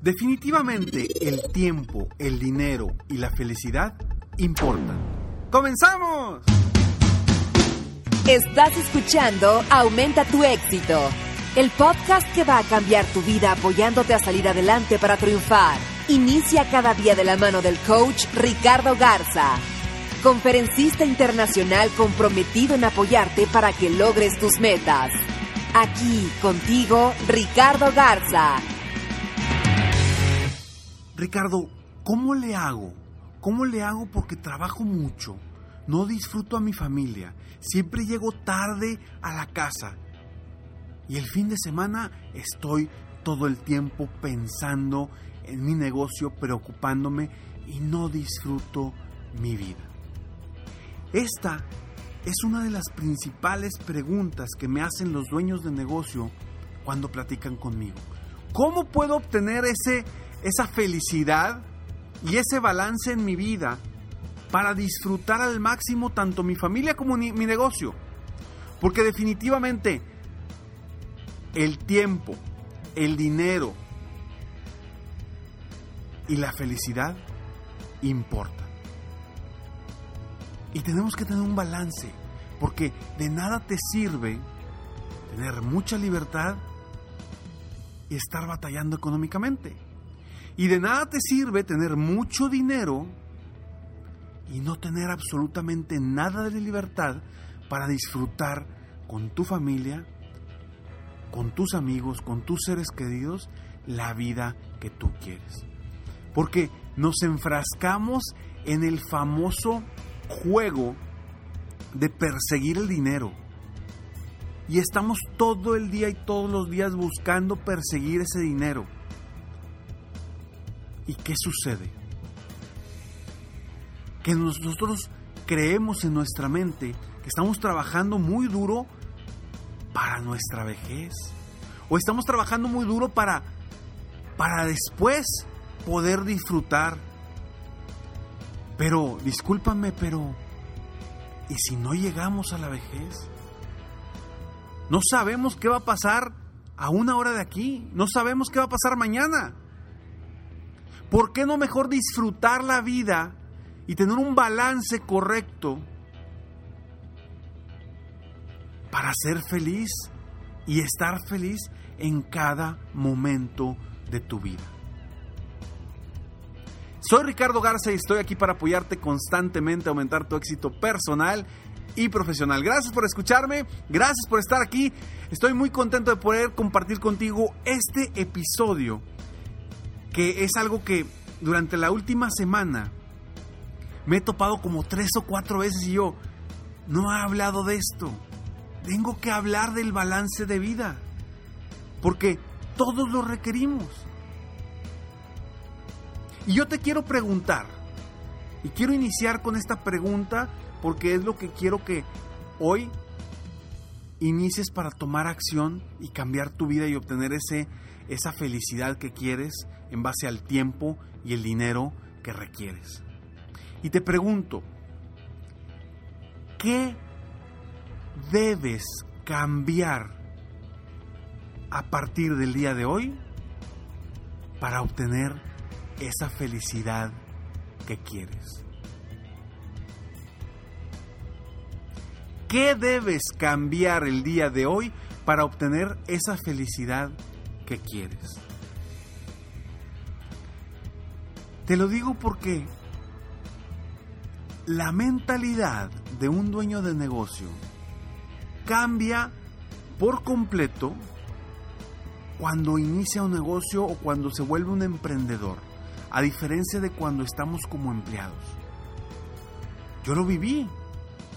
Definitivamente el tiempo, el dinero y la felicidad importan. ¡Comenzamos! Estás escuchando Aumenta tu éxito, el podcast que va a cambiar tu vida apoyándote a salir adelante para triunfar. Inicia cada día de la mano del coach Ricardo Garza, conferencista internacional comprometido en apoyarte para que logres tus metas. Aquí contigo, Ricardo Garza. Ricardo, ¿cómo le hago? ¿Cómo le hago porque trabajo mucho? No disfruto a mi familia. Siempre llego tarde a la casa. Y el fin de semana estoy todo el tiempo pensando en mi negocio, preocupándome y no disfruto mi vida. Esta es una de las principales preguntas que me hacen los dueños de negocio cuando platican conmigo. ¿Cómo puedo obtener ese esa felicidad y ese balance en mi vida para disfrutar al máximo tanto mi familia como mi, negocio. Porque definitivamente el tiempo, el dinero y la felicidad importan. Y tenemos que tener un balance, porque de nada te sirve tener mucha libertad y estar batallando económicamente. Y de nada te sirve tener mucho dinero y no tener absolutamente nada de libertad para disfrutar con tu familia, con tus amigos, con tus seres queridos, la vida que tú quieres. Porque nos enfrascamos en el famoso juego de perseguir el dinero. Y estamos todo el día y todos los días buscando perseguir ese dinero. ¿Y qué sucede? Que nosotros creemos en nuestra mente que estamos trabajando muy duro para nuestra vejez. O estamos trabajando muy duro para, para después poder disfrutar. Pero, discúlpame, pero, ¿y si no llegamos a la vejez? No sabemos qué va a pasar a una hora de aquí. No sabemos qué va a pasar mañana. ¿Por qué no mejor disfrutar la vida y tener un balance correcto para ser feliz y estar feliz en cada momento de tu vida? Soy Ricardo Garza y estoy aquí para apoyarte constantemente a aumentar tu éxito personal y profesional. Gracias por escucharme, gracias por estar aquí. Estoy muy contento de poder compartir contigo este episodio que es algo que durante la última semana me he topado como tres o cuatro veces y yo no he hablado de esto. Tengo que hablar del balance de vida, porque todos lo requerimos. Y yo te quiero preguntar, y quiero iniciar con esta pregunta porque es lo que quiero que hoy inicies para tomar acción y cambiar tu vida y obtener ese, esa felicidad que quieres en base al tiempo y el dinero que requieres. Y te pregunto, ¿qué debes cambiar a partir del día de hoy para obtener esa felicidad que quieres? ¿Qué debes cambiar el día de hoy para obtener esa felicidad que quieres? Te lo digo porque la mentalidad de un dueño de negocio cambia por completo cuando inicia un negocio o cuando se vuelve un emprendedor, a diferencia de cuando estamos como empleados. Yo lo viví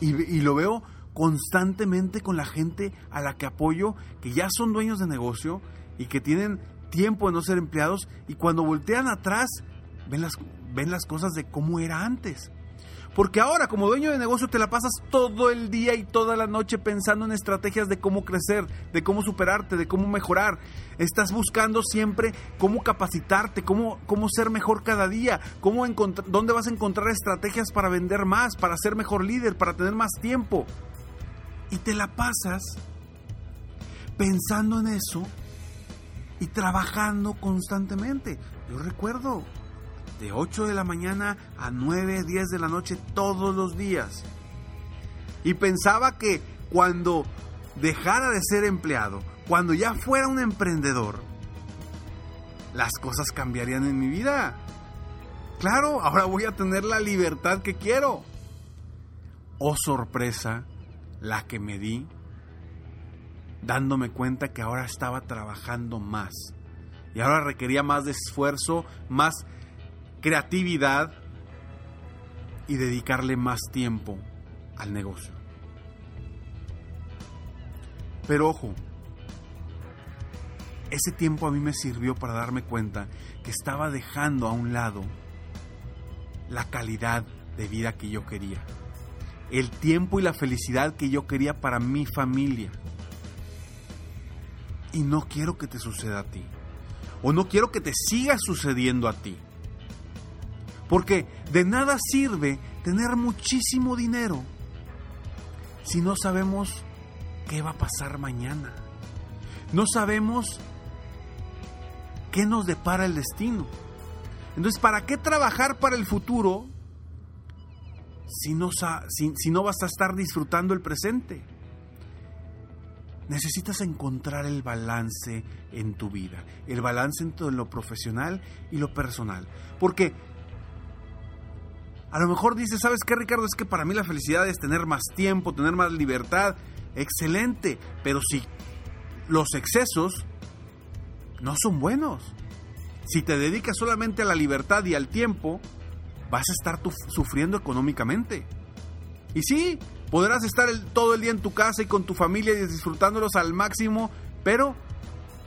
y, lo veo constantemente con la gente a la que apoyo, que ya son dueños de negocio y que tienen tiempo de no ser empleados y cuando voltean atrás ven las, ven las cosas de cómo era antes. Porque ahora como dueño de negocio te la pasas todo el día y toda la noche pensando en estrategias de cómo crecer, de cómo superarte, de cómo mejorar. Estás buscando siempre cómo capacitarte, cómo, cómo ser mejor cada día, cómo dónde vas a encontrar estrategias para vender más, para ser mejor líder, para tener más tiempo. Y te la pasas pensando en eso y trabajando constantemente. Yo recuerdo de 8 de la mañana a 9, 10 de la noche todos los días. Y pensaba que cuando dejara de ser empleado, cuando ya fuera un emprendedor, las cosas cambiarían en mi vida. Claro, ahora voy a tener la libertad que quiero. Oh sorpresa, la que me di, dándome cuenta que ahora estaba trabajando más. Y ahora requería más de esfuerzo, más creatividad y dedicarle más tiempo al negocio. Pero ojo, ese tiempo a mí me sirvió para darme cuenta que estaba dejando a un lado la calidad de vida que yo quería, el tiempo y la felicidad que yo quería para mi familia. Y no quiero que te suceda a ti. O no quiero que te siga sucediendo a ti. Porque de nada sirve tener muchísimo dinero si no sabemos qué va a pasar mañana. No sabemos qué nos depara el destino. Entonces, ¿para qué trabajar para el futuro si no, si, no vas a estar disfrutando el presente? Necesitas encontrar el balance en tu vida, el balance entre lo profesional y lo personal. Porque a lo mejor dices, ¿sabes qué, Ricardo? Es que para mí la felicidad es tener más tiempo, tener más libertad. Excelente, pero si los excesos no son buenos. Si te dedicas solamente a la libertad y al tiempo, vas a estar sufriendo económicamente. Y sí, podrás estar todo el día en tu casa y con tu familia y disfrutándolos al máximo, pero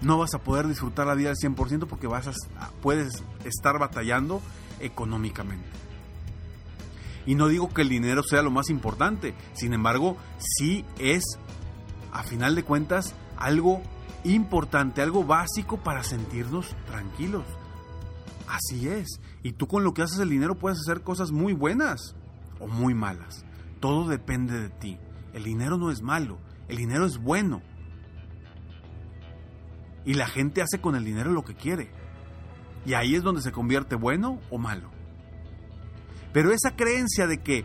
no vas a poder disfrutar la vida al 100% porque vas a, puedes estar batallando económicamente. Y no digo que el dinero sea lo más importante, sin embargo, sí es, a final de cuentas, algo importante, algo básico para sentirnos tranquilos. Así es. Y tú con lo que haces el dinero puedes hacer cosas muy buenas o muy malas. Todo depende de ti. El dinero no es malo, el dinero es bueno. Y la gente hace con el dinero lo que quiere. Y ahí es donde se convierte bueno o malo. Pero esa creencia de que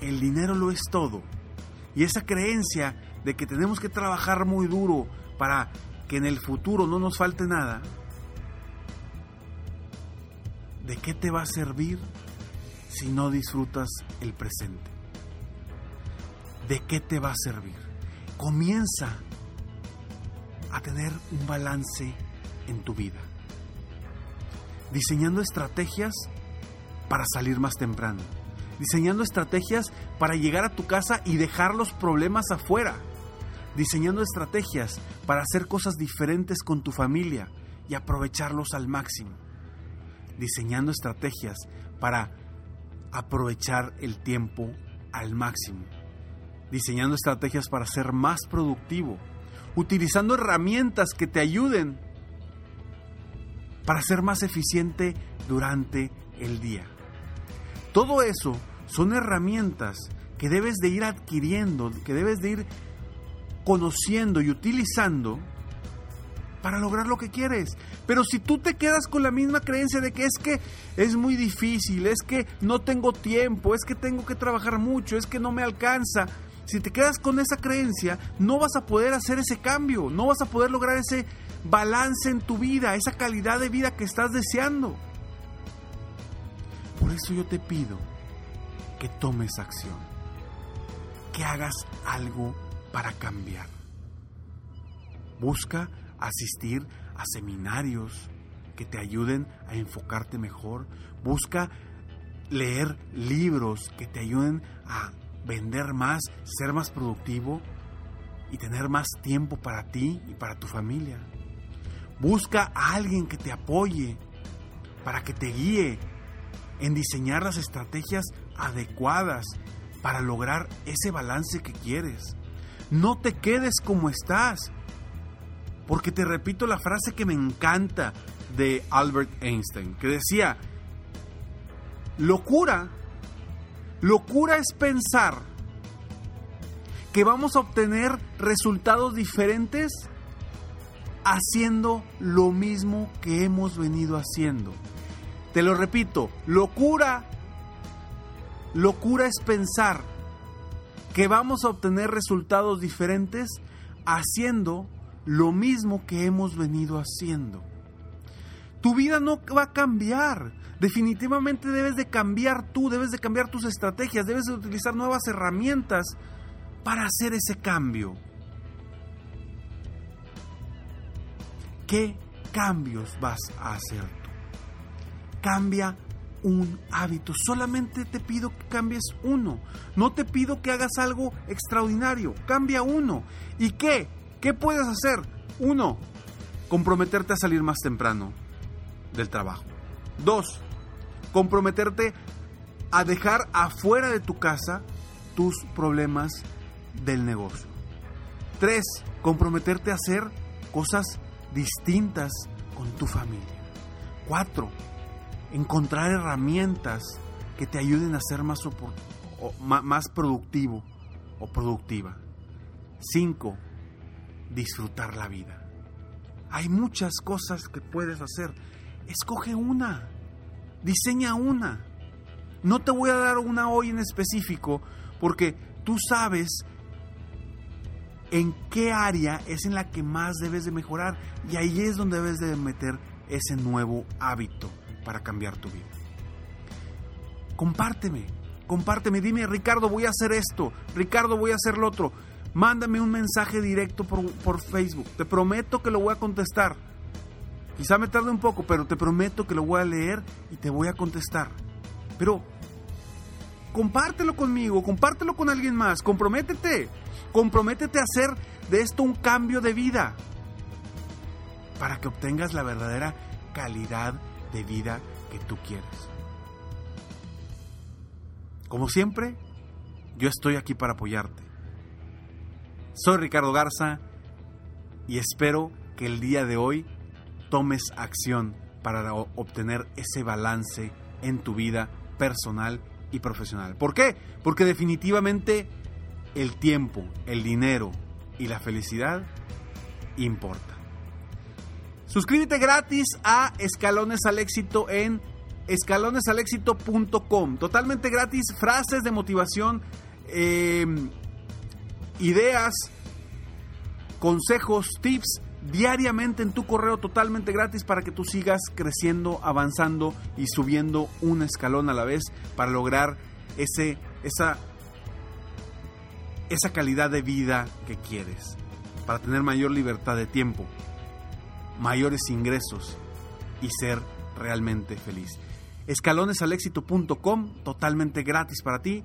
el dinero lo es todo, y esa creencia de que tenemos que trabajar muy duro para que en el futuro no nos falte nada, ¿de qué te va a servir si no disfrutas el presente? ¿De qué te va a servir? Comienza a tener un balance en tu vida diseñando estrategias para salir más temprano, diseñando estrategias para llegar a tu casa y dejar los problemas afuera, diseñando estrategias para hacer cosas diferentes con tu familia y aprovecharlos al máximo, diseñando estrategias para aprovechar el tiempo al máximo, diseñando estrategias para ser más productivo, utilizando herramientas que te ayuden para ser más eficiente durante el día. Todo eso son herramientas que debes de ir adquiriendo, que debes de ir conociendo y utilizando para lograr lo que quieres. Pero si tú te quedas con la misma creencia de que es que es muy difícil, es que no tengo tiempo, es que tengo que trabajar mucho, es que no me alcanza, si te quedas con esa creencia, no vas a poder hacer ese cambio, no vas a poder lograr ese balance en tu vida, esa calidad de vida que estás deseando. Por eso yo te pido que tomes acción, que hagas algo para cambiar. Busca asistir a seminarios que te ayuden a enfocarte mejor. Busca leer libros que te ayuden a vender más, ser más productivo y tener más tiempo para ti y para tu familia. Busca a alguien que te apoye para que te guíe en diseñar las estrategias adecuadas para lograr ese balance que quieres. No te quedes como estás. Porque te repito la frase que me encanta de Albert Einstein, que decía, locura, locura es pensar que vamos a obtener resultados diferentes haciendo lo mismo que hemos venido haciendo. Te lo repito, locura, locura es pensar que vamos a obtener resultados diferentes haciendo lo mismo que hemos venido haciendo. Tu vida no va a cambiar. Definitivamente debes de cambiar tú, debes de cambiar tus estrategias, debes de utilizar nuevas herramientas para hacer ese cambio? ¿Qué cambios vas a hacer tú? Cambia un hábito. Solamente te pido que cambies uno. No te pido que hagas algo extraordinario. Cambia uno. ¿Y qué? ¿Qué puedes hacer? Uno, comprometerte a salir más temprano del trabajo. Dos, comprometerte a dejar afuera de tu casa tus problemas del negocio. Tres, comprometerte a hacer cosas distintas con tu familia. Cuatro, encontrar herramientas que te ayuden a ser más, más productivo o productiva. Cinco, disfrutar la vida. Hay muchas cosas que puedes hacer. Escoge una. Diseña una. No te voy a dar una hoy en específico porque tú sabes en qué área es en la que más debes de mejorar y ahí es donde debes de meter ese nuevo hábito para cambiar tu vida. Compárteme, compárteme, dime Ricardo voy a hacer esto, Ricardo voy a hacer lo otro. Mándame un mensaje directo por, por Facebook, te prometo que lo voy a contestar. Quizá me tarde un poco, pero te prometo que lo voy a leer y te voy a contestar. Pero compártelo conmigo, compártelo con alguien más, comprométete, comprométete a hacer de esto un cambio de vida para que obtengas la verdadera calidad de vida que tú quieres. Como siempre, yo estoy aquí para apoyarte. Soy Ricardo Garza y espero que el día de hoy tomes acción para obtener ese balance en tu vida personal y profesional. ¿Por qué? Porque definitivamente el tiempo, el dinero y la felicidad importa. Suscríbete gratis a Escalones al Éxito en escalonesalexito.com. Totalmente gratis, frases de motivación, em, ideas, consejos, tips diariamente en tu correo totalmente gratis para que tú sigas creciendo, avanzando y subiendo un escalón a la vez para lograr ese, esa, esa calidad de vida que quieres, para tener mayor libertad de tiempo, mayores ingresos y ser realmente feliz. Escalonesalexito.com, totalmente gratis para ti.